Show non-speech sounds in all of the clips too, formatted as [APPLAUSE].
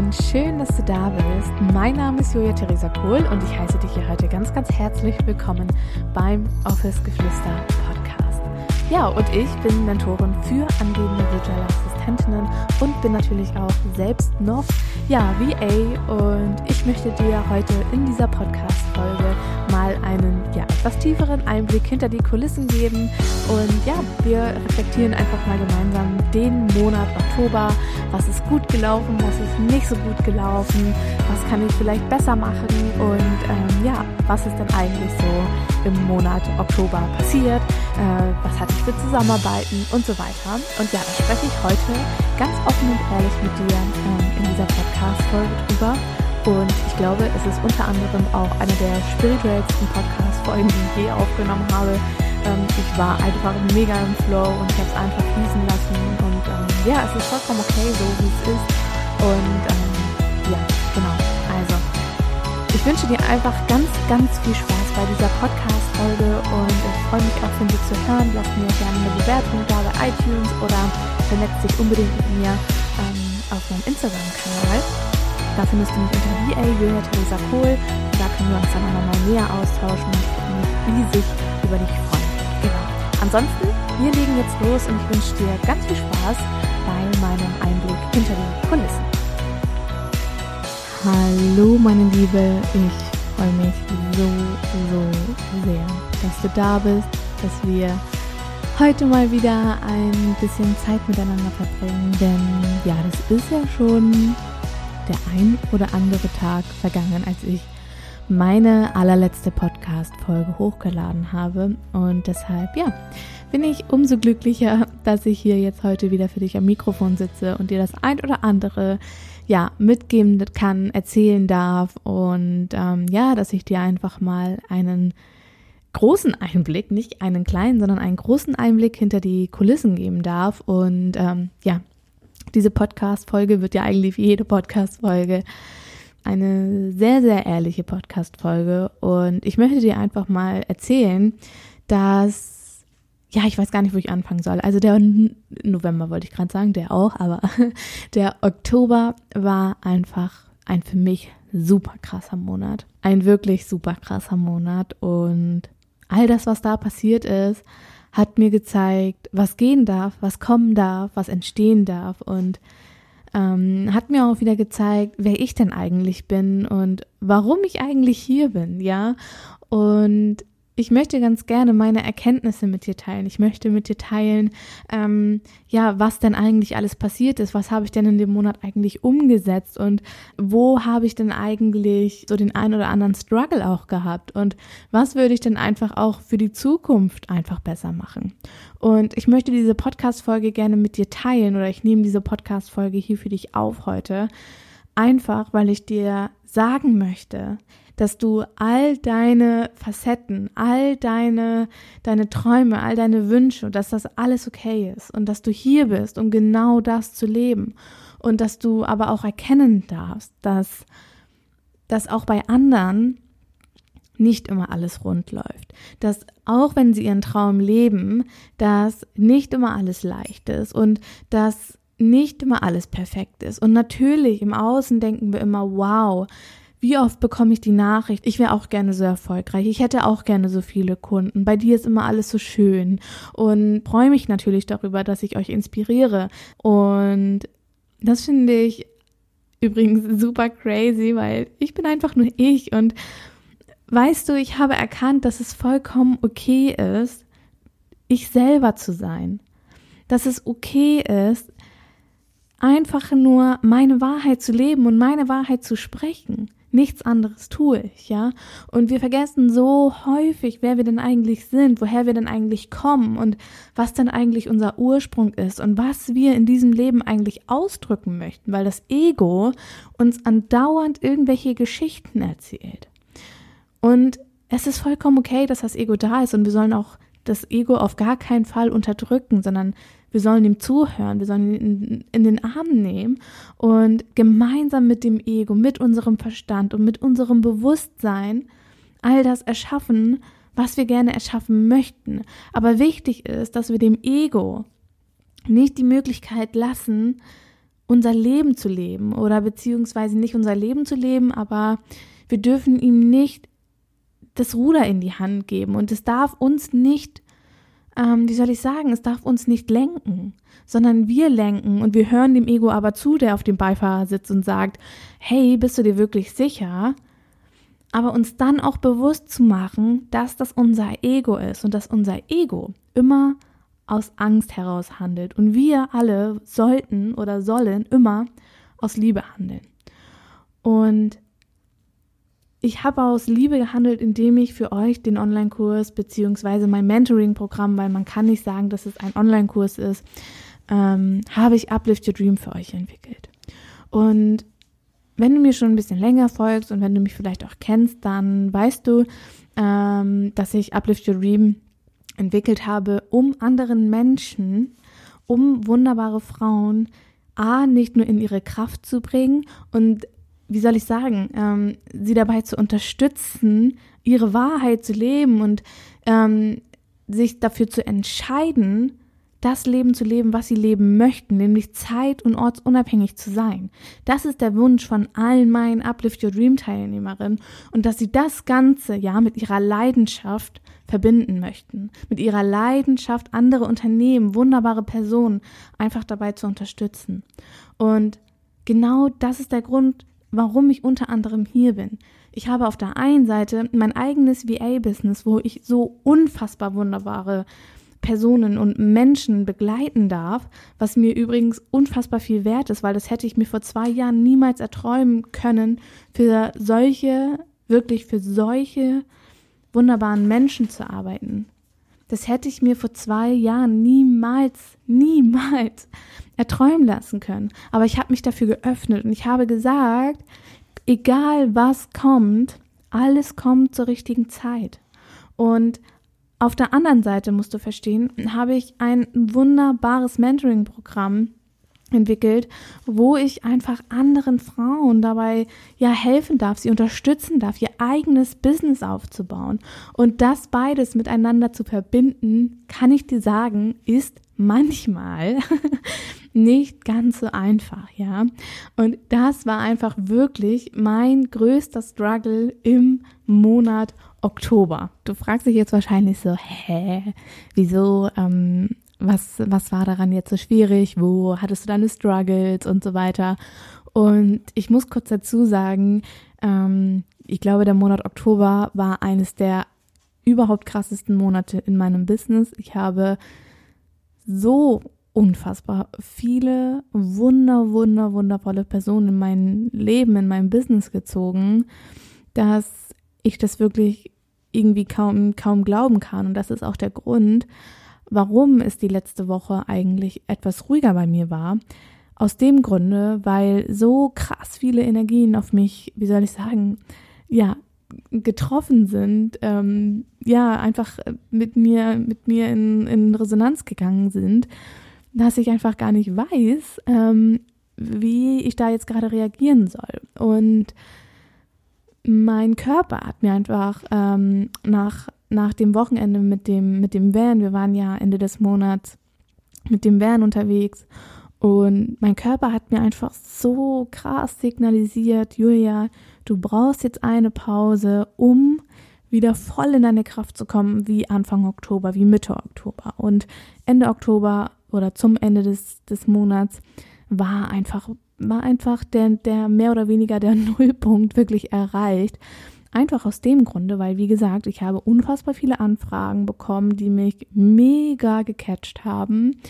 und schön, dass du da bist. Mein Name ist Julia Theresa Kohl und ich heiße dich hier heute ganz, ganz herzlich willkommen beim Office Geflüster Podcast. Ja, und ich bin Mentorin für angehende virtuelle Assistentinnen und bin natürlich auch selbst noch ja, VA und ich möchte dir heute in dieser Podcast-Folge einen ja, etwas tieferen Einblick hinter die Kulissen geben und ja, wir reflektieren einfach mal gemeinsam den Monat Oktober. Was ist gut gelaufen, was ist nicht so gut gelaufen, was kann ich vielleicht besser machen und ähm, ja, was ist denn eigentlich so im Monat Oktober passiert, äh, was hatte ich für Zusammenarbeiten und so weiter. Und ja, da spreche ich heute ganz offen und ehrlich mit dir ähm, in dieser Podcast-Folge drüber. Und ich glaube, es ist unter anderem auch eine der spirituellsten Podcast-Folgen, die ich je aufgenommen habe. Ähm, ich war einfach mega im Flow und ich habe es einfach fließen lassen. Und ähm, ja, es ist vollkommen okay, so wie es ist. Und ähm, ja, genau. Also, ich wünsche dir einfach ganz, ganz viel Spaß bei dieser Podcast-Folge und ich freue mich auch von dir zu hören. Lass mir gerne eine Bewertung da bei iTunes oder vernetz dich unbedingt mit mir ähm, auf meinem Instagram-Kanal. Da findest du mich unter VA Julia Theresa Kohl. Da können wir uns dann auch nochmal näher austauschen und ich würde mich riesig über dich freuen. Genau. Ansonsten, wir legen jetzt los und ich wünsche dir ganz viel Spaß bei meinem Einblick hinter die Kulissen. Hallo meine Liebe, ich freue mich so, so sehr, dass du da bist, dass wir heute mal wieder ein bisschen Zeit miteinander verbringen, denn ja, das ist ja schon der ein oder andere Tag vergangen, als ich meine allerletzte Podcast-Folge hochgeladen habe. Und deshalb, ja, bin ich umso glücklicher, dass ich hier jetzt heute wieder für dich am Mikrofon sitze und dir das ein oder andere, ja, mitgeben kann, erzählen darf und ähm, ja, dass ich dir einfach mal einen großen Einblick, nicht einen kleinen, sondern einen großen Einblick hinter die Kulissen geben darf. Und ähm, ja, diese Podcast-Folge wird ja eigentlich wie jede Podcast-Folge eine sehr, sehr ehrliche Podcast-Folge. Und ich möchte dir einfach mal erzählen, dass, ja, ich weiß gar nicht, wo ich anfangen soll. Also der November wollte ich gerade sagen, der auch, aber [LAUGHS] der Oktober war einfach ein für mich super krasser Monat. Ein wirklich super krasser Monat. Und all das, was da passiert ist, hat mir gezeigt, was gehen darf, was kommen darf, was entstehen darf und ähm, hat mir auch wieder gezeigt, wer ich denn eigentlich bin und warum ich eigentlich hier bin, ja. Und ich möchte ganz gerne meine Erkenntnisse mit dir teilen. Ich möchte mit dir teilen, ähm, ja, was denn eigentlich alles passiert ist. Was habe ich denn in dem Monat eigentlich umgesetzt und wo habe ich denn eigentlich so den ein oder anderen Struggle auch gehabt und was würde ich denn einfach auch für die Zukunft einfach besser machen. Und ich möchte diese Podcast-Folge gerne mit dir teilen oder ich nehme diese Podcast-Folge hier für dich auf heute. Einfach, weil ich dir sagen möchte, dass du all deine Facetten, all deine, deine Träume, all deine Wünsche, dass das alles okay ist und dass du hier bist, um genau das zu leben und dass du aber auch erkennen darfst, dass, dass auch bei anderen nicht immer alles rund läuft. Dass auch wenn sie ihren Traum leben, dass nicht immer alles leicht ist und dass nicht immer alles perfekt ist. Und natürlich im Außen denken wir immer, wow, wie oft bekomme ich die Nachricht, ich wäre auch gerne so erfolgreich, ich hätte auch gerne so viele Kunden, bei dir ist immer alles so schön und freue mich natürlich darüber, dass ich euch inspiriere. Und das finde ich übrigens super crazy, weil ich bin einfach nur ich und weißt du, ich habe erkannt, dass es vollkommen okay ist, ich selber zu sein. Dass es okay ist, einfach nur meine Wahrheit zu leben und meine Wahrheit zu sprechen. Nichts anderes tue ich, ja. Und wir vergessen so häufig, wer wir denn eigentlich sind, woher wir denn eigentlich kommen und was denn eigentlich unser Ursprung ist und was wir in diesem Leben eigentlich ausdrücken möchten, weil das Ego uns andauernd irgendwelche Geschichten erzählt. Und es ist vollkommen okay, dass das Ego da ist und wir sollen auch das Ego auf gar keinen Fall unterdrücken, sondern wir sollen ihm zuhören, wir sollen ihn in, den Arm nehmen und gemeinsam mit dem Ego, mit unserem Verstand und mit unserem Bewusstsein all das erschaffen, was wir gerne erschaffen möchten. Aber wichtig ist, dass wir dem Ego nicht die Möglichkeit lassen, unser Leben zu leben oder beziehungsweise nicht unser Leben zu leben, aber wir dürfen ihm nicht das Ruder in die Hand geben und es darf uns nicht, ähm, wie soll ich sagen, es darf uns nicht lenken, sondern wir lenken und wir hören dem Ego aber zu, der auf dem Beifahrer sitzt und sagt, hey, bist du dir wirklich sicher? Aber uns dann auch bewusst zu machen, dass das unser Ego ist und dass unser Ego immer aus Angst heraus handelt. Und wir alle sollten oder sollen immer aus Liebe handeln. Und ich habe aus Liebe gehandelt, indem ich für euch den Online-Kurs beziehungsweise mein Mentoring-Programm, weil man kann nicht sagen, dass es ein Online-Kurs ist, ähm, habe ich Uplift Your Dream für euch entwickelt. Und wenn du mir schon ein bisschen länger folgst und wenn du mich vielleicht auch kennst, dann weißt du, ähm, dass ich Uplift Your Dream entwickelt habe, um anderen Menschen, um wunderbare Frauen, A, nicht nur in ihre Kraft zu bringen und wie soll ich sagen, ähm, sie dabei zu unterstützen, ihre Wahrheit zu leben und ähm, sich dafür zu entscheiden, das Leben zu leben, was sie leben möchten, nämlich zeit- und ortsunabhängig zu sein. Das ist der Wunsch von allen meinen Uplift Your Dream Teilnehmerinnen und dass sie das Ganze ja mit ihrer Leidenschaft verbinden möchten, mit ihrer Leidenschaft andere Unternehmen, wunderbare Personen einfach dabei zu unterstützen. Und genau das ist der Grund, warum ich unter anderem hier bin. Ich habe auf der einen Seite mein eigenes VA-Business, wo ich so unfassbar wunderbare Personen und Menschen begleiten darf, was mir übrigens unfassbar viel wert ist, weil das hätte ich mir vor zwei Jahren niemals erträumen können, für solche, wirklich für solche wunderbaren Menschen zu arbeiten. Das hätte ich mir vor zwei Jahren niemals, niemals erträumen lassen können. Aber ich habe mich dafür geöffnet und ich habe gesagt, egal was kommt, alles kommt zur richtigen Zeit. Und auf der anderen Seite musst du verstehen, habe ich ein wunderbares Mentoring-Programm entwickelt, wo ich einfach anderen Frauen dabei ja helfen darf, sie unterstützen darf, ihr eigenes Business aufzubauen. Und das beides miteinander zu verbinden, kann ich dir sagen, ist manchmal [LAUGHS] nicht ganz so einfach, ja. Und das war einfach wirklich mein größter Struggle im Monat Oktober. Du fragst dich jetzt wahrscheinlich so, hä, wieso, ähm, was, was war daran jetzt so schwierig? Wo hattest du deine Struggles und so weiter? Und ich muss kurz dazu sagen, ähm, ich glaube, der Monat Oktober war eines der überhaupt krassesten Monate in meinem Business. Ich habe so unfassbar viele wunder, wunder, wundervolle Personen in mein Leben, in mein Business gezogen, dass ich das wirklich irgendwie kaum, kaum glauben kann. Und das ist auch der Grund, warum es die letzte Woche eigentlich etwas ruhiger bei mir war. Aus dem Grunde, weil so krass viele Energien auf mich, wie soll ich sagen, ja, getroffen sind, ähm, ja, einfach mit mir, mit mir in, in Resonanz gegangen sind, dass ich einfach gar nicht weiß, ähm, wie ich da jetzt gerade reagieren soll. Und mein Körper hat mir einfach ähm, nach, nach dem Wochenende mit dem, mit dem Van, wir waren ja Ende des Monats mit dem Van unterwegs und mein Körper hat mir einfach so krass signalisiert, Julia, du brauchst jetzt eine Pause, um wieder voll in deine Kraft zu kommen, wie Anfang Oktober, wie Mitte Oktober. Und Ende Oktober oder zum Ende des, des Monats war einfach war einfach der, der mehr oder weniger der [LAUGHS] Nullpunkt wirklich erreicht. Einfach aus dem Grunde, weil, wie gesagt, ich habe unfassbar viele Anfragen bekommen, die mich mega gecatcht haben.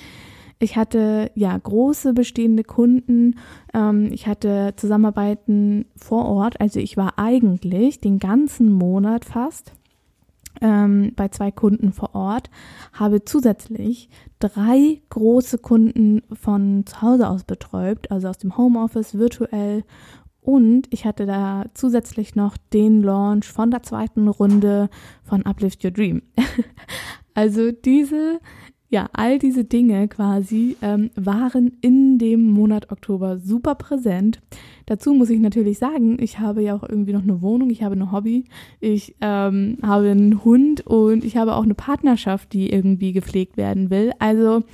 Ich hatte ja große bestehende Kunden. Ähm, ich hatte Zusammenarbeiten vor Ort. Also ich war eigentlich den ganzen Monat fast ähm, bei zwei Kunden vor Ort, habe zusätzlich drei große Kunden von zu Hause aus betreut, also aus dem Homeoffice virtuell. Und ich hatte da zusätzlich noch den Launch von der zweiten Runde von Uplift Your Dream. [LAUGHS] also diese ja, all diese Dinge quasi ähm, waren in dem Monat Oktober super präsent. Dazu muss ich natürlich sagen, ich habe ja auch irgendwie noch eine Wohnung, ich habe ein Hobby, ich ähm, habe einen Hund und ich habe auch eine Partnerschaft, die irgendwie gepflegt werden will. Also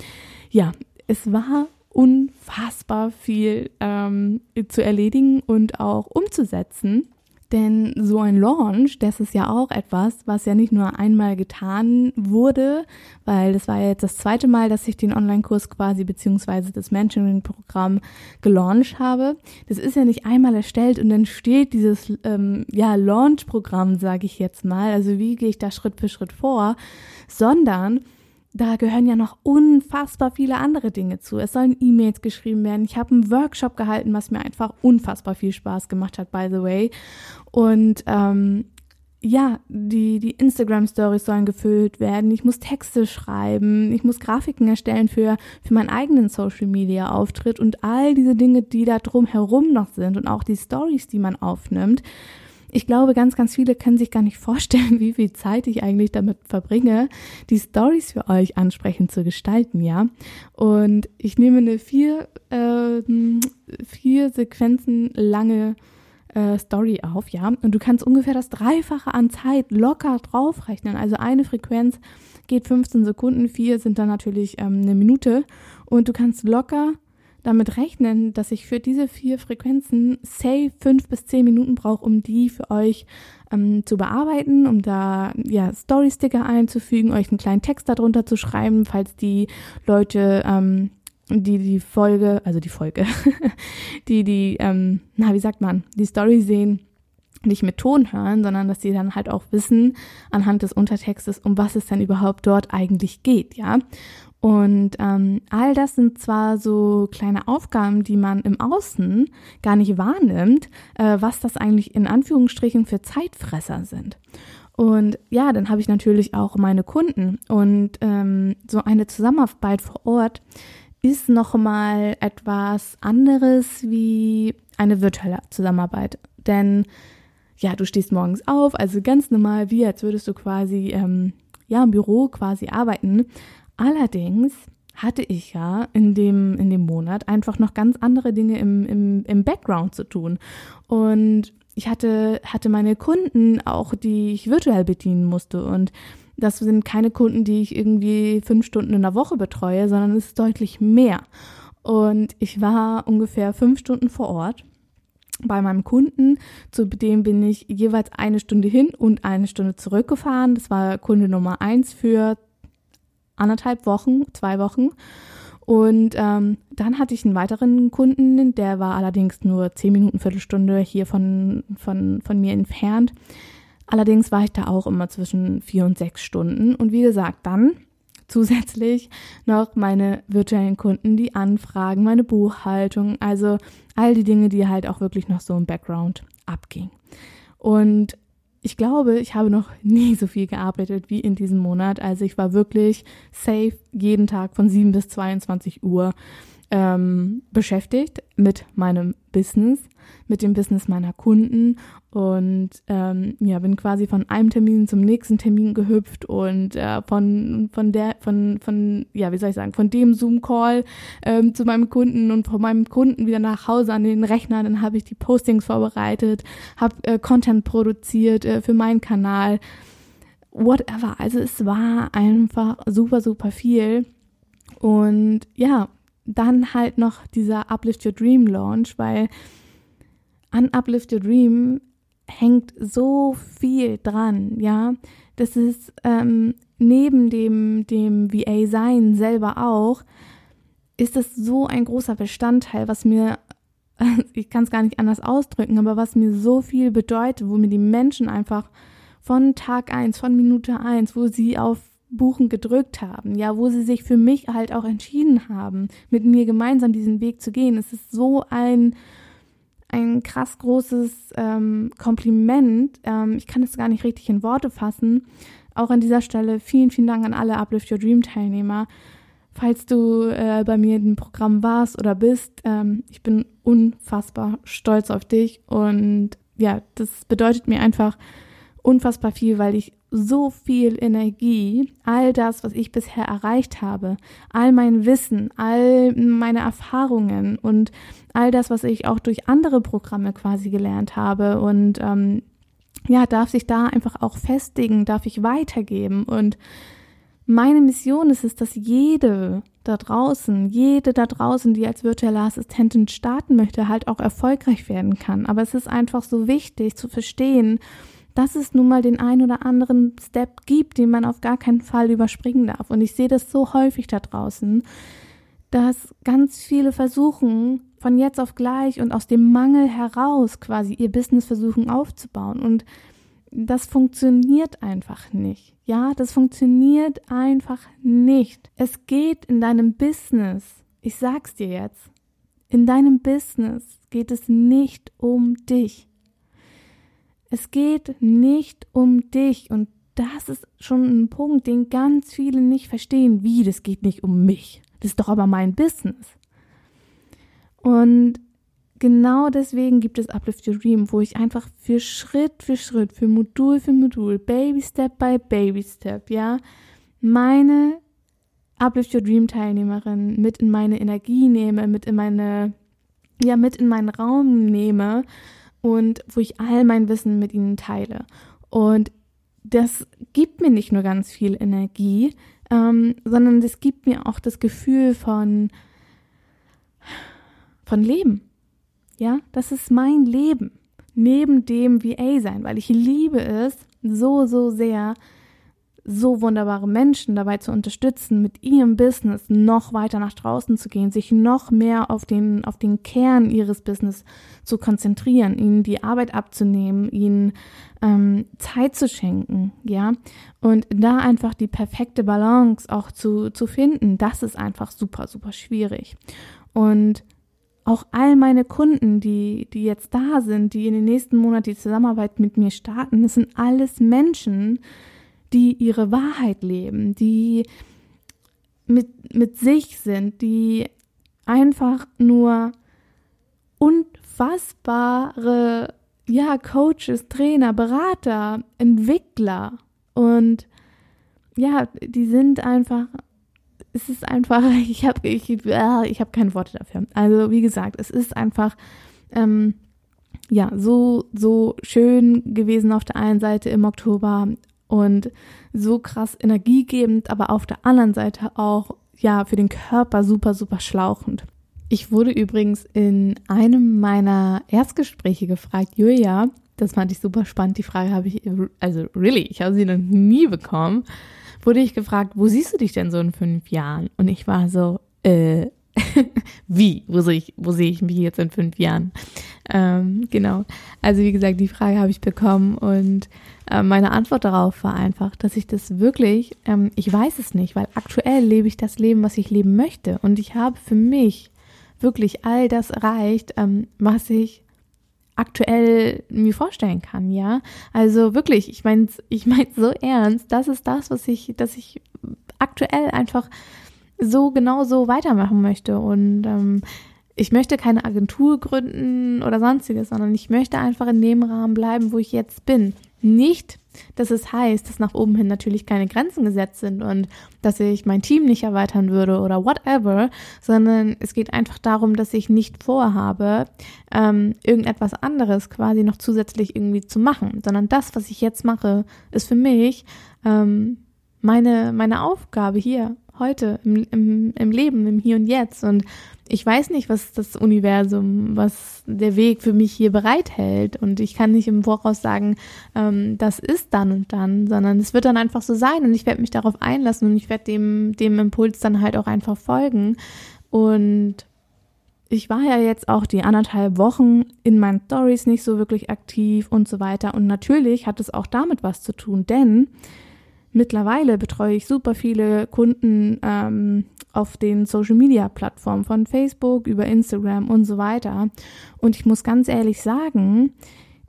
ja, es war unfassbar viel ähm, zu erledigen und auch umzusetzen. Denn so ein Launch, das ist ja auch etwas, was ja nicht nur einmal getan wurde, weil das war ja jetzt das zweite Mal, dass ich den Online-Kurs quasi beziehungsweise das Mentoring-Programm gelauncht habe. Das ist ja nicht einmal erstellt und dann steht dieses ähm, ja Launch-Programm, sage ich jetzt mal. Also wie gehe ich da Schritt für Schritt vor, sondern da gehören ja noch unfassbar viele andere Dinge zu. Es sollen E-Mails geschrieben werden. Ich habe einen Workshop gehalten, was mir einfach unfassbar viel Spaß gemacht hat, by the way. Und ähm, ja, die, die Instagram-Stories sollen gefüllt werden. Ich muss Texte schreiben. Ich muss Grafiken erstellen für, für meinen eigenen Social-Media-Auftritt und all diese Dinge, die da drumherum noch sind und auch die Stories, die man aufnimmt ich glaube, ganz, ganz viele können sich gar nicht [LAUGHS] vorstellen, wie viel Zeit ich eigentlich damit verbringe, die Stories für euch ansprechend zu gestalten, ja. Und ich nehme eine vier, äh, vier Sequenzen lange äh, Story auf, ja. Und du kannst ungefähr das Dreifache an Zeit locker draufrechnen. Also eine Frequenz geht 15 Sekunden, vier sind dann natürlich ähm, eine Minute. Und du kannst locker damit rechnen, dass ich für diese vier Frequenzen say fünf bis zehn Minuten brauche, um die für euch ähm, zu bearbeiten, um da ja Story-Sticker einzufügen, euch einen kleinen Text darunter zu schreiben, falls die Leute ähm, die die Folge, also die Folge, [LAUGHS] die die, ähm, na wie sagt man, die Story sehen, nicht mit Ton hören, sondern dass sie dann halt auch wissen anhand des Untertextes, um was es denn überhaupt dort eigentlich geht, ja. Und ähm, all das sind zwar so kleine Aufgaben, die man im Außen gar nicht wahrnimmt, äh, was das eigentlich in Anführungsstrichen für Zeitfresser sind. Und ja, dann habe ich natürlich auch meine Kunden und ähm, so eine Zusammenarbeit vor Ort ist nochmal etwas anderes wie eine virtuelle Zusammenarbeit. Denn ja, du stehst morgens auf, also ganz normal, wie als würdest du quasi ähm, ja im Büro quasi arbeiten. Allerdings hatte ich ja in dem, in dem Monat einfach noch ganz andere Dinge im, im, im Background zu tun. Und ich hatte, hatte meine Kunden auch, die ich virtuell bedienen musste. Und das sind keine Kunden, die ich irgendwie fünf Stunden in der Woche betreue, sondern es ist deutlich mehr. Und ich war ungefähr fünf Stunden vor Ort bei meinem Kunden, zu dem bin ich jeweils eine Stunde hin und eine Stunde zurückgefahren. Das war Kunde Nummer eins für anderthalb Wochen, zwei Wochen. Und ähm, dann hatte ich einen weiteren Kunden, der war allerdings nur zehn Minuten, Viertelstunde hier von, von, von mir entfernt. Allerdings war ich da auch immer zwischen vier und sechs Stunden. Und wie gesagt, dann [LAUGHS] zusätzlich noch meine virtuellen Kunden, die Anfragen, meine Buchhaltung, also all die Dinge, die halt auch wirklich noch so im Background abging. Und ich glaube, ich habe noch [LAUGHS] nie so viel gearbeitet wie in diesem Monat. Also ich war wirklich safe jeden Tag von 7 bis 22 Uhr ähm, beschäftigt mit meinem Business, mit dem Business meiner Kunden und ähm, ja, bin quasi von einem Termin zum nächsten Termin gehüpft und äh, von von der von von ja wie soll ich sagen von dem Zoom Call ähm, zu meinem Kunden und von meinem Kunden wieder nach Hause an den Rechner. Dann habe ich die Postings vorbereitet, habe äh, Content produziert äh, für meinen Kanal, whatever. Also es war einfach super super viel und ja dann halt noch dieser Uplift Your Dream Launch, weil an Uplift Your Dream hängt so viel dran, ja. Das ist ähm, neben dem, dem VA-Sein selber auch, ist das so ein großer Bestandteil, was mir, [LAUGHS] ich kann es gar nicht anders ausdrücken, aber was mir so viel bedeutet, wo mir die Menschen einfach von Tag eins, von Minute eins, wo sie auf Buchen gedrückt haben, ja, wo sie sich für mich halt auch entschieden haben, mit mir gemeinsam diesen Weg zu gehen. Es ist so ein, ein krass großes ähm, Kompliment. Ähm, ich kann es gar nicht richtig in Worte fassen. Auch an dieser Stelle vielen, vielen Dank an alle Uplift Your Dream Teilnehmer. Falls du äh, bei mir im Programm warst oder bist, ähm, ich bin unfassbar stolz auf dich und ja, das bedeutet mir einfach unfassbar viel, weil ich so viel Energie, all das, was ich bisher erreicht habe, all mein Wissen, all meine Erfahrungen und all das, was ich auch durch andere Programme quasi gelernt habe und ähm, ja, darf sich da einfach auch festigen, darf ich weitergeben und meine Mission ist es, dass jede da draußen, jede da draußen, die als virtuelle Assistentin starten möchte, halt auch erfolgreich werden kann. Aber es ist einfach so wichtig zu verstehen, dass es nun mal den ein oder anderen Step gibt, den man auf gar keinen Fall überspringen darf. Und ich sehe das so häufig da draußen, dass ganz viele versuchen, von jetzt auf gleich und aus dem Mangel heraus quasi ihr Business versuchen aufzubauen. Und das funktioniert einfach nicht. Ja, das funktioniert einfach nicht. Es geht in deinem Business, ich sag's dir jetzt, in deinem Business geht es nicht um dich. Es geht nicht um dich und das ist schon ein Punkt, den ganz viele nicht verstehen. Wie, das geht nicht um mich. Das ist doch aber mein Business. Und genau deswegen gibt es Uplift Your Dream, wo ich einfach für Schritt für Schritt, für Modul für Modul, Baby Step by Baby Step, ja, meine Uplift Your Dream Teilnehmerin mit in meine Energie nehme, mit in meine, ja, mit in meinen Raum nehme und wo ich all mein Wissen mit ihnen teile. Und das gibt mir nicht nur ganz viel Energie, ähm, sondern das gibt mir auch das Gefühl von, von Leben. Ja, das ist mein Leben. Neben dem VA sein, weil ich liebe es so, so sehr, so wunderbare Menschen dabei zu unterstützen, mit ihrem Business noch weiter nach draußen zu gehen, sich noch mehr auf den, auf den Kern ihres Business zu konzentrieren, ihnen die Arbeit abzunehmen, ihnen ähm, Zeit zu schenken, ja. Und da einfach die perfekte Balance auch zu, zu finden, das ist einfach super, super schwierig. Und auch all meine Kunden, die, die jetzt da sind, die in den nächsten Monaten die Zusammenarbeit mit mir starten, das sind alles Menschen, die ihre Wahrheit leben, die mit, mit sich sind, die einfach nur unfassbare, ja, Coaches, Trainer, Berater, Entwickler und ja, die sind einfach es ist einfach, [LAUGHS] ich habe ich, äh, ich hab keine Worte dafür. Also wie gesagt, es ist einfach ähm, ja so so schön gewesen auf der einen Seite im Oktober und so krass energiegebend, aber auf der anderen Seite auch ja für den Körper super super schlauchend. Ich wurde übrigens in einem meiner Erstgespräche gefragt, Julia, das fand ich super spannend. Die Frage habe ich, also really, ich habe sie noch nie bekommen wurde ich gefragt, wo siehst du dich denn so in fünf Jahren? Und ich war so, äh, [LAUGHS] wie? Wo sehe ich, wo sehe ich mich jetzt in fünf Jahren? Ähm, genau. Also wie gesagt, die Frage habe ich bekommen und äh, meine Antwort darauf war einfach, dass ich das wirklich, ähm, ich weiß es nicht, weil aktuell lebe ich das Leben, was ich leben möchte und ich habe für mich wirklich all das erreicht, ähm, was ich aktuell mir vorstellen kann, ja. Also wirklich, ich meine ich mein so ernst, das ist das, was ich, dass ich aktuell einfach so genau so weitermachen möchte. Und ähm, ich möchte keine Agentur gründen oder sonstiges, sondern ich möchte einfach in dem Rahmen bleiben, wo ich jetzt bin. Nicht, dass es heißt, dass nach oben hin natürlich keine Grenzen gesetzt sind und dass ich mein Team nicht erweitern würde oder whatever, sondern es geht einfach darum, dass ich nicht vorhabe, ähm, irgendetwas anderes quasi noch zusätzlich irgendwie zu machen, sondern das, was ich jetzt mache, ist für mich ähm, meine, meine Aufgabe hier, heute, im, im, im Leben, im Hier und Jetzt. Und ich weiß nicht, was das Universum, was der Weg für mich hier bereithält. Und ich kann nicht im Voraus sagen, ähm, das ist dann und dann, sondern es wird dann einfach so sein und ich werde mich darauf einlassen und ich werde dem, dem Impuls dann halt auch einfach folgen. Und ich war ja jetzt auch die anderthalb Wochen in meinen Stories nicht so wirklich aktiv und so weiter. Und natürlich hat es auch damit was zu tun, denn mittlerweile betreue ich super viele Kunden ähm, auf den Social-Media-Plattformen von Facebook über Instagram und so weiter. Und ich muss ganz ehrlich sagen,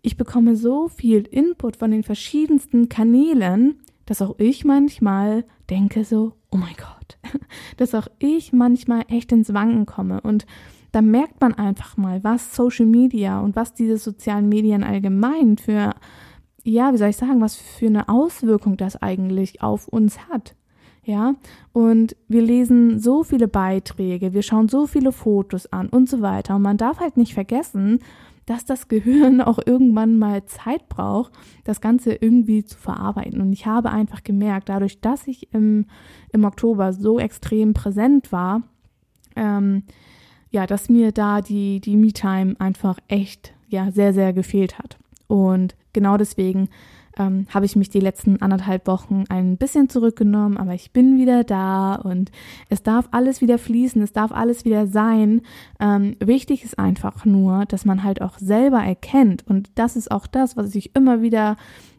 ich bekomme so viel Input von den verschiedensten Kanälen, dass auch ich manchmal denke so, oh mein Gott, [LAUGHS] dass auch ich manchmal echt ins Wanken komme. Und da merkt man einfach mal, was Social Media und was diese sozialen Medien allgemein für, ja, wie soll ich sagen, was für eine Auswirkung das eigentlich auf uns hat ja, und wir lesen so viele Beiträge, wir schauen so viele Fotos an und so weiter. Und man darf halt nicht vergessen, dass das Gehirn [LAUGHS] auch irgendwann mal Zeit braucht, das Ganze irgendwie zu verarbeiten. Und ich habe einfach gemerkt, dadurch, dass ich im, im Oktober so extrem präsent war, ähm, ja, dass mir da die, die Me-Time einfach echt, ja, sehr, sehr gefehlt hat. Und genau deswegen ähm, habe ich mich die letzten anderthalb Wochen ein bisschen zurückgenommen, aber ich bin wieder da und es darf alles wieder fließen, es darf alles wieder sein. Ähm, wichtig ist einfach nur, dass man halt auch selber erkennt und das ist auch das, was ich immer wieder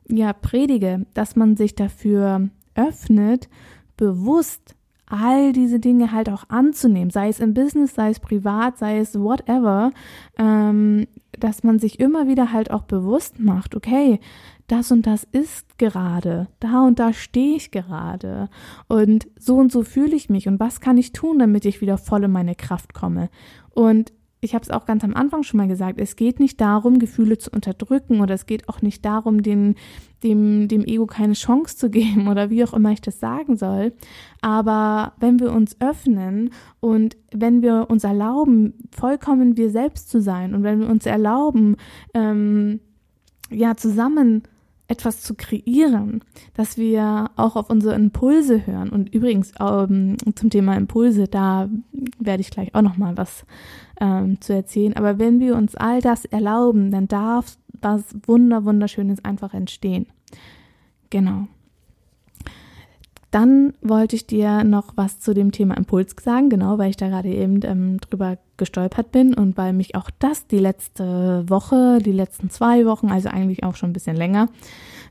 ja predige, dass man sich dafür öffnet, bewusst all diese Dinge halt auch anzunehmen, sei es im Business, sei es privat, sei es whatever, ähm, dass man sich immer wieder halt auch bewusst macht, okay, das und das ist gerade, da und da stehe ich gerade und so und so fühle ich mich und was kann ich tun, damit ich wieder voll in meine Kraft komme. Und ich habe es auch ganz am Anfang schon mal gesagt, es geht nicht darum, Gefühle zu unterdrücken oder es geht auch nicht darum, den, dem, dem Ego keine Chance zu [LAUGHS] geben oder wie auch immer ich das sagen soll. Aber wenn wir uns öffnen und wenn wir uns erlauben, vollkommen wir selbst zu sein und wenn wir uns erlauben, ähm, ja, zusammen etwas zu kreieren, dass wir auch auf unsere Impulse hören. Und übrigens ähm, zum Thema Impulse, da werde ich gleich auch noch mal was ähm, zu erzählen. Aber wenn wir uns all das erlauben, dann darf was wunder wunderschönes einfach entstehen. Genau. Dann wollte ich dir noch was zu dem Thema Impuls sagen, genau, weil ich da gerade eben ähm, drüber gestolpert bin und weil mich auch das die letzte Woche, die letzten zwei Wochen, also eigentlich auch schon ein bisschen länger,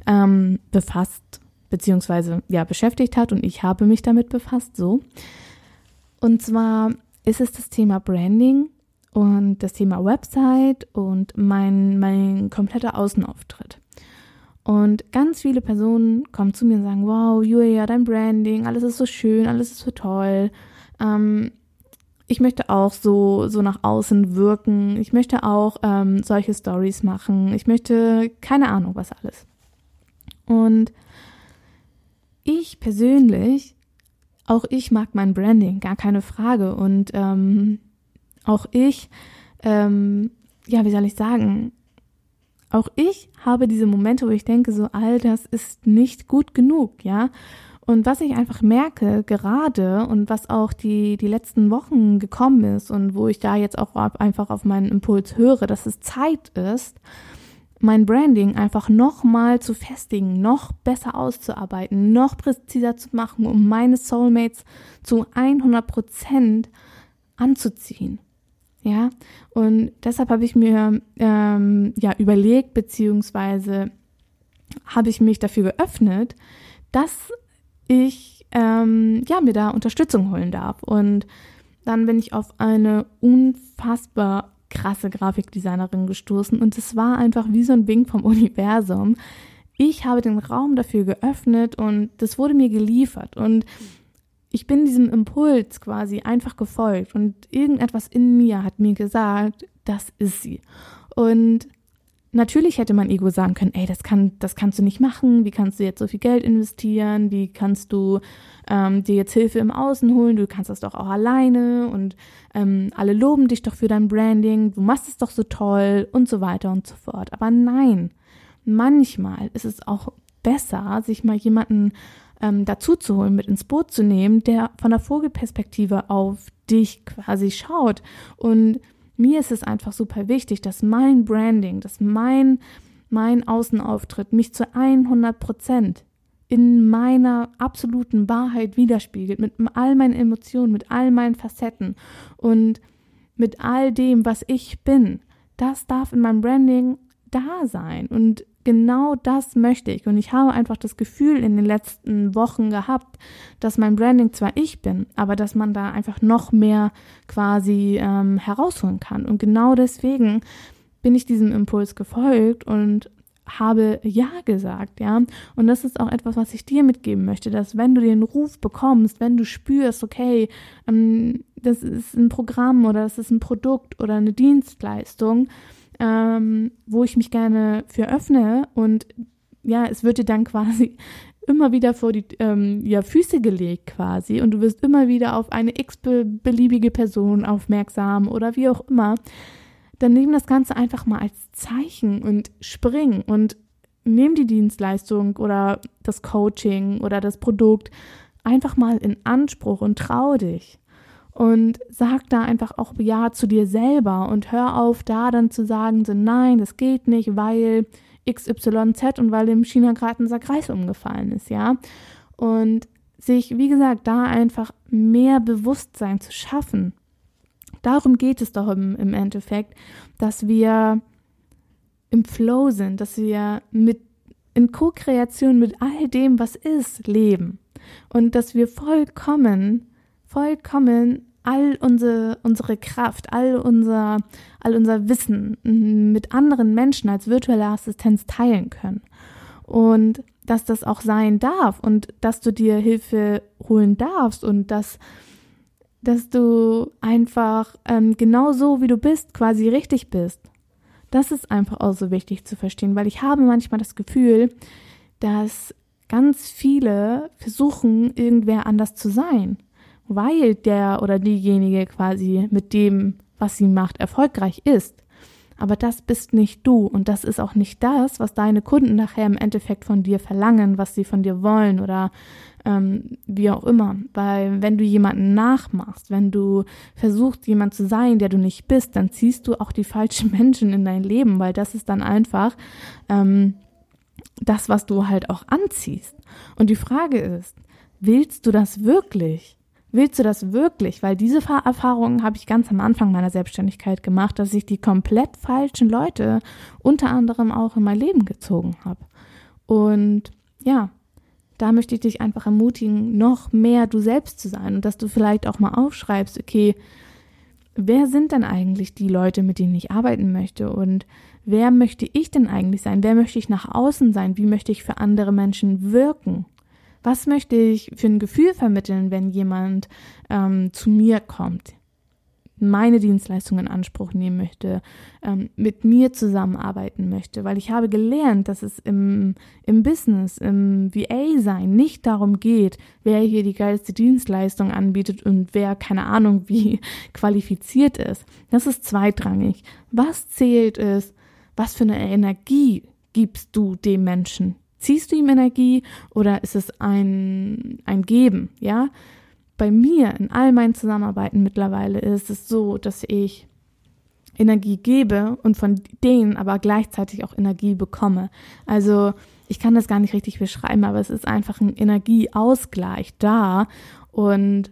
ähm, befasst, beziehungsweise ja, beschäftigt hat und ich habe mich damit befasst, so. Und zwar ist es das Thema Branding und das Thema Website und mein, mein kompletter Außenauftritt. Und ganz viele Personen kommen zu mir und sagen, wow, Julia, dein Branding, alles ist so schön, alles ist so toll. Ähm, ich möchte auch so, so nach außen wirken. Ich möchte auch ähm, solche Stories machen. Ich möchte keine Ahnung, was alles. Und ich persönlich, auch ich mag mein Branding, gar keine Frage. Und ähm, auch ich, ähm, ja, wie soll ich sagen, auch ich habe diese Momente, wo ich denke, so, all das ist nicht gut genug, ja. Und was ich einfach merke, gerade und was auch die, die letzten Wochen gekommen ist und wo ich da jetzt auch einfach auf meinen Impuls höre, dass es Zeit ist, mein Branding einfach nochmal zu festigen, noch besser auszuarbeiten, noch präziser zu machen, um meine Soulmates zu 100 Prozent anzuziehen. Ja, und deshalb habe ich mir ähm, ja überlegt, beziehungsweise habe ich mich dafür geöffnet, dass ich ähm, ja mir da Unterstützung holen darf. Und dann bin ich auf eine unfassbar krasse Grafikdesignerin gestoßen und es war einfach wie so ein Wink vom Universum. Ich habe den Raum dafür geöffnet und das wurde mir geliefert und ich bin diesem Impuls quasi einfach gefolgt und irgendetwas in mir hat mir gesagt, das ist sie. Und natürlich hätte mein Ego sagen können, ey, das kann, das kannst du nicht machen. Wie kannst du jetzt so viel Geld investieren? Wie kannst du ähm, dir jetzt Hilfe im Außen holen? Du kannst das doch auch alleine und ähm, alle loben dich doch für dein Branding. Du machst es doch so toll und so weiter und so fort. Aber nein, manchmal ist es auch besser, sich mal jemanden ähm, dazu zu holen, mit ins Boot zu nehmen, der von der Vogelperspektive auf dich quasi schaut. Und mir ist es einfach super wichtig, dass mein Branding, dass mein, mein Außenauftritt mich zu 100 Prozent in meiner absoluten Wahrheit widerspiegelt, mit all meinen Emotionen, mit all meinen Facetten und mit all dem, was ich bin. Das darf in meinem Branding da sein. Und genau das möchte ich. Und ich habe einfach das Gefühl in den letzten Wochen gehabt, dass mein Branding zwar ich bin, aber dass man da einfach noch mehr quasi ähm, herausholen kann. Und genau deswegen bin ich diesem Impuls gefolgt und habe Ja gesagt, ja. Und das ist auch etwas, was ich dir mitgeben möchte, dass wenn du den Ruf bekommst, wenn du spürst, okay, ähm, das ist ein Programm oder das ist ein Produkt oder eine Dienstleistung, ähm, wo ich mich gerne für öffne und ja, es wird dir dann quasi [LAUGHS] immer wieder vor die ähm, ja, Füße gelegt quasi und du wirst immer wieder auf eine x-beliebige Person aufmerksam oder wie auch immer, dann nimm das Ganze einfach mal als Zeichen und spring und nimm die Dienstleistung oder das Coaching oder das Produkt einfach mal in Anspruch und trau dich. Und sag da einfach auch Ja zu dir selber und hör auf, da dann zu sagen, so nein, das geht nicht, weil XYZ und weil dem China gerade ein Sack Reis umgefallen ist, ja. Und sich, wie gesagt, da einfach mehr Bewusstsein zu schaffen. Darum geht es doch im, im Endeffekt, dass wir im Flow sind, dass wir mit in Co-Kreation mit all dem, was ist, leben. Und dass wir vollkommen, vollkommen all unsere, unsere Kraft, all unser, all unser Wissen mit anderen Menschen als virtuelle Assistenz teilen können. Und dass das auch sein darf und dass du dir Hilfe holen darfst und dass, dass du einfach ähm, genau so, wie du bist, quasi richtig bist. Das ist einfach auch so wichtig zu verstehen, weil ich habe manchmal das Gefühl, dass ganz viele versuchen, irgendwer anders zu sein, weil der oder diejenige quasi mit dem, was sie macht, erfolgreich ist. Aber das bist nicht du und das ist auch nicht das, was deine Kunden nachher im Endeffekt von dir verlangen, was sie von dir wollen oder ähm, wie auch immer. Weil wenn du jemanden nachmachst, wenn du versuchst, jemand zu sein, der du nicht bist, dann ziehst du auch die falschen [LAUGHS] Menschen in dein Leben, weil das ist dann einfach ähm, das, was du halt auch anziehst. Und die Frage ist, willst du das wirklich? Willst du das wirklich? Weil diese Erfahrungen habe ich ganz am Anfang meiner Selbstständigkeit gemacht, dass ich die komplett falschen Leute unter anderem auch in mein Leben gezogen habe. Und ja, da möchte ich dich einfach ermutigen, noch mehr du selbst zu sein und dass du vielleicht auch mal aufschreibst, okay, wer sind denn eigentlich die Leute, mit denen ich arbeiten möchte und wer möchte ich denn eigentlich sein? Wer möchte ich nach außen sein? Wie möchte ich für andere Menschen wirken? Was möchte ich für ein Gefühl vermitteln, wenn jemand ähm, zu mir kommt, meine Dienstleistungen in Anspruch nehmen möchte, ähm, mit mir zusammenarbeiten möchte? Weil ich habe gelernt, dass es im, im Business, im VA-Sein nicht darum geht, wer hier die geilste Dienstleistung anbietet und wer keine Ahnung [LAUGHS] wie qualifiziert ist. Das ist zweitrangig. Was zählt ist, was für eine Energie gibst du dem Menschen? Ziehst du ihm Energie oder ist es ein, ein Geben, ja? Bei mir in all meinen Zusammenarbeiten mittlerweile ist es so, dass ich Energie gebe und von denen aber gleichzeitig auch Energie bekomme. Also ich kann das gar nicht richtig beschreiben, aber es ist einfach ein Energieausgleich da und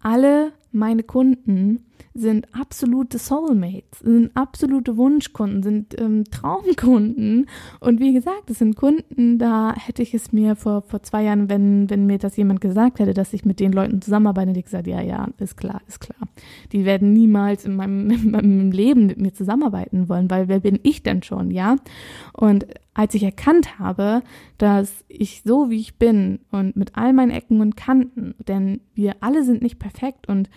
alle meine Kunden sind absolute Soulmates, sind absolute Wunschkunden, sind ähm, [LAUGHS] Traumkunden. Und wie gesagt, es sind Kunden, da hätte ich es mir vor, vor zwei Jahren, wenn, wenn mir das jemand gesagt hätte, dass ich mit den Leuten zusammenarbeite, hätte ich gesagt, ja, ja, ist klar, ist klar. Die werden niemals in meinem, [LAUGHS] in meinem Leben mit mir zusammenarbeiten wollen, weil wer bin ich denn schon, ja? Und als ich erkannt habe, dass ich so wie ich bin und mit all meinen Ecken und Kanten, denn wir alle sind nicht perfekt und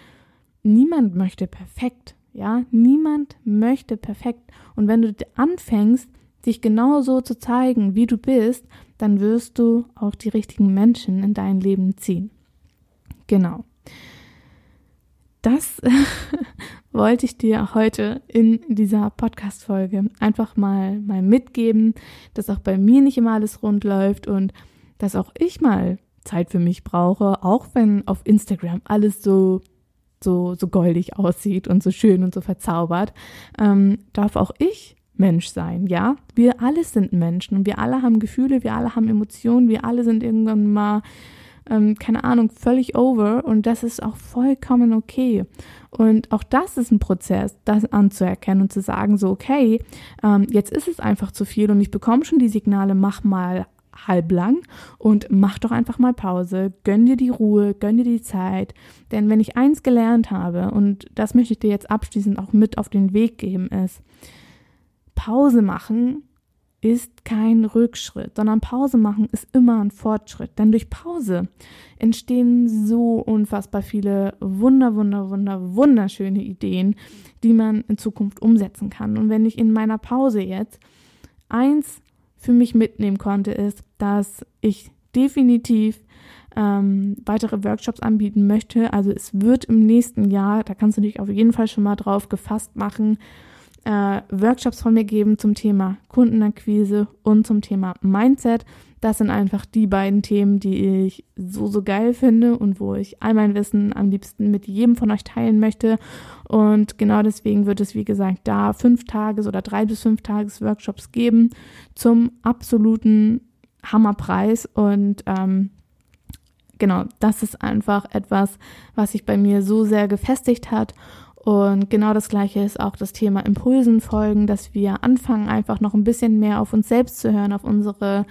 niemand möchte perfekt, ja, niemand möchte perfekt. Und wenn du anfängst, dich genau so zu zeigen, wie du bist, dann wirst du auch die richtigen Menschen in dein Leben ziehen. Genau. Das [LAUGHS] wollte ich dir heute in dieser Podcast-Folge einfach mal, mal mitgeben, dass auch bei mir nicht immer alles rund läuft und dass auch ich mal Zeit für mich brauche, auch wenn auf Instagram alles so so, so goldig aussieht und so schön und so verzaubert, ähm, darf auch ich Mensch sein, ja? Wir alle sind Menschen und wir alle haben Gefühle, wir alle haben Emotionen, wir alle sind irgendwann mal, ähm, keine Ahnung, völlig over und das ist auch vollkommen okay. Und auch das ist ein Prozess, das anzuerkennen und zu sagen, so, okay, ähm, jetzt ist es einfach zu viel und ich bekomme schon die Signale, mach mal halblang und mach doch einfach mal Pause, gönn dir die Ruhe, gönn dir die Zeit. Denn wenn ich eins gelernt habe, und das möchte ich dir jetzt abschließend auch mit auf den Weg geben, ist, Pause machen ist kein Rückschritt, sondern Pause machen ist immer ein Fortschritt. Denn durch Pause entstehen so unfassbar viele wunder, wunder, wunder, wunderschöne Ideen, die man in Zukunft umsetzen kann. Und wenn ich in meiner Pause jetzt eins für mich mitnehmen konnte, ist, dass ich definitiv ähm, weitere Workshops anbieten möchte. Also es wird im nächsten Jahr, da kannst du dich auf jeden Fall schon mal drauf gefasst machen, äh, Workshops von mir geben zum Thema Kundenakquise und zum Thema Mindset. Das sind einfach die beiden Themen, die ich so, so geil finde und wo ich all mein Wissen am liebsten mit jedem von euch teilen möchte. Und genau deswegen wird es, wie gesagt, da fünf Tages oder drei bis fünf Tages Workshops geben zum absoluten Hammerpreis. Und ähm, genau, das ist einfach etwas, was sich bei mir so sehr gefestigt hat und genau das Gleiche ist auch das Thema Impulsen folgen, dass wir anfangen, einfach noch ein bisschen mehr auf uns selbst zu hören, auf unsere,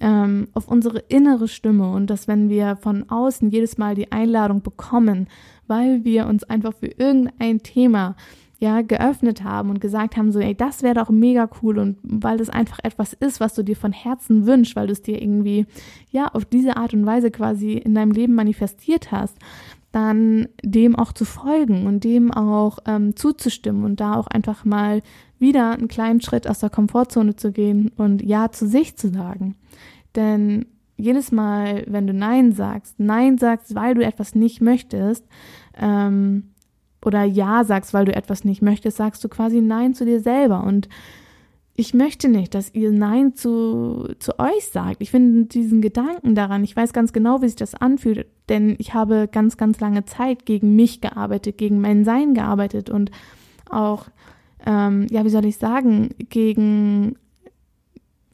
ähm, auf unsere innere Stimme und dass wenn wir von außen jedes Mal die Einladung bekommen, weil wir uns einfach für irgendein Thema ja geöffnet haben und gesagt haben so ey das wäre doch mega cool und weil das einfach etwas ist was du dir von Herzen wünschst weil du es dir irgendwie ja auf diese Art und Weise quasi in deinem Leben manifestiert hast dann dem auch zu folgen und dem auch ähm, zuzustimmen und da auch einfach mal wieder einen kleinen Schritt aus der Komfortzone zu gehen und Ja zu sich zu sagen. Denn jedes Mal, wenn du Nein sagst, Nein sagst, weil du etwas nicht möchtest, ähm, oder Ja sagst, weil du etwas nicht möchtest, sagst du quasi Nein zu dir selber. Und ich möchte nicht, dass ihr Nein zu, zu euch sagt. Ich finde diesen Gedanken daran, ich weiß ganz genau, wie sich das anfühlt, denn ich habe ganz, ganz lange Zeit gegen mich gearbeitet, gegen mein Sein gearbeitet und auch, ähm, ja, wie soll ich sagen, gegen,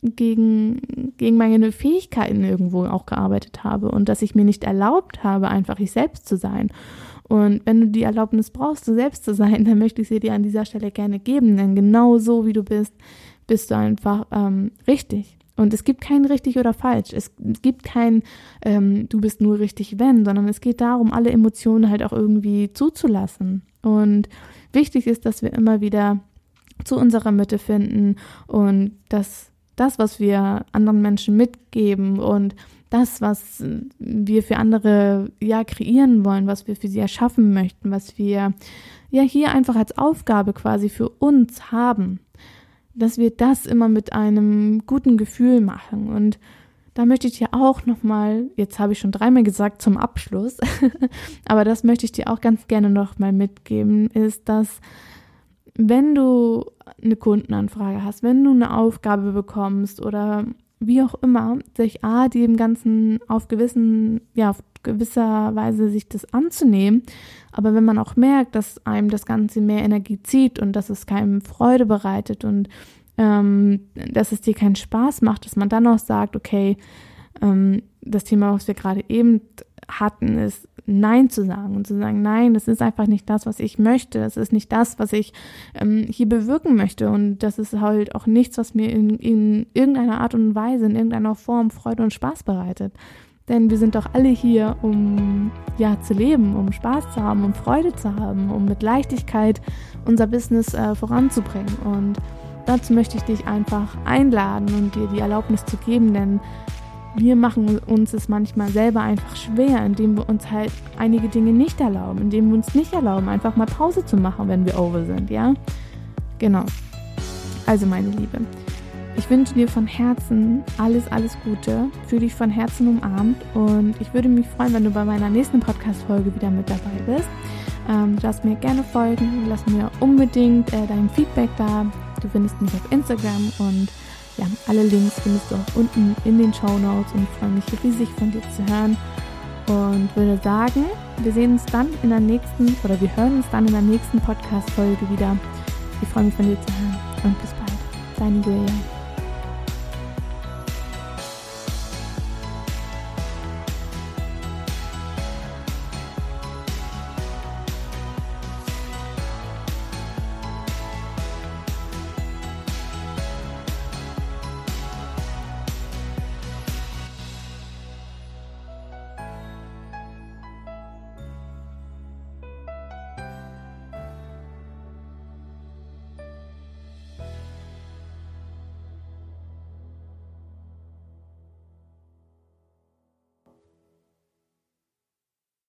gegen, gegen meine Fähigkeiten irgendwo auch gearbeitet habe und dass ich mir nicht erlaubt habe, einfach ich selbst zu sein. Und wenn du die Erlaubnis brauchst, du selbst zu sein, [LAUGHS] dann möchte ich sie dir an dieser Stelle gerne geben, denn genau so wie du bist, bist du einfach ähm, richtig. Und es gibt kein richtig oder falsch. Es gibt kein, ähm, du bist nur richtig, wenn, sondern es geht darum, alle Emotionen halt auch irgendwie zuzulassen. Und wichtig ist, dass wir immer wieder zu unserer Mitte finden und dass das, was wir anderen Menschen mitgeben und das, was wir für andere ja kreieren wollen, was wir für sie erschaffen möchten, was wir ja hier einfach als Aufgabe quasi für uns haben, dass wir das immer mit einem guten Gefühl machen. Und da möchte ich dir auch nochmal, jetzt habe ich schon dreimal gesagt zum Abschluss, [LAUGHS] aber das möchte ich dir auch ganz gerne nochmal mitgeben, ist, dass wenn du eine Kundenanfrage hast, wenn du eine Aufgabe bekommst oder wie auch immer, sich A, dem Ganzen auf gewissen, ja, auf gewisser Weise sich das anzunehmen. Aber wenn man auch merkt, dass einem das Ganze mehr Energie zieht und dass es keinem Freude bereitet und ähm, dass es dir keinen Spaß macht, dass man dann auch sagt, okay, ähm, das Thema, was wir gerade eben hatten, ist Nein zu sagen und zu sagen, nein, das ist einfach nicht das, was ich möchte, das ist nicht das, was ich ähm, hier bewirken möchte und das ist halt auch nichts, was mir in, in irgendeiner Art und Weise, in irgendeiner Form Freude und Spaß bereitet. Denn wir sind doch alle hier, um ja zu leben, um Spaß zu haben, um Freude zu haben, um mit Leichtigkeit unser Business äh, voranzubringen. Und dazu möchte ich dich einfach einladen und dir die Erlaubnis zu geben, denn wir machen uns es manchmal selber einfach schwer, indem wir uns halt einige Dinge nicht erlauben, indem wir uns nicht erlauben, einfach mal Pause zu machen, wenn wir over sind, ja? Genau. Also meine Liebe, ich wünsche dir von Herzen alles, alles Gute, fühle dich von Herzen umarmt und ich würde mich freuen, wenn du bei meiner nächsten Podcast-Folge wieder mit dabei bist. Ähm, du mir gerne folgen, lass mir unbedingt äh, dein Feedback da. Du findest mich auf Instagram und ja, alle Links findest du auch unten in den Show Notes und ich freue mich riesig von dir zu hören und würde sagen, wir sehen uns dann in der nächsten oder wir hören uns dann in der nächsten Podcast-Folge wieder. Ich freue mich von dir zu hören und bis bald. Deine Julia.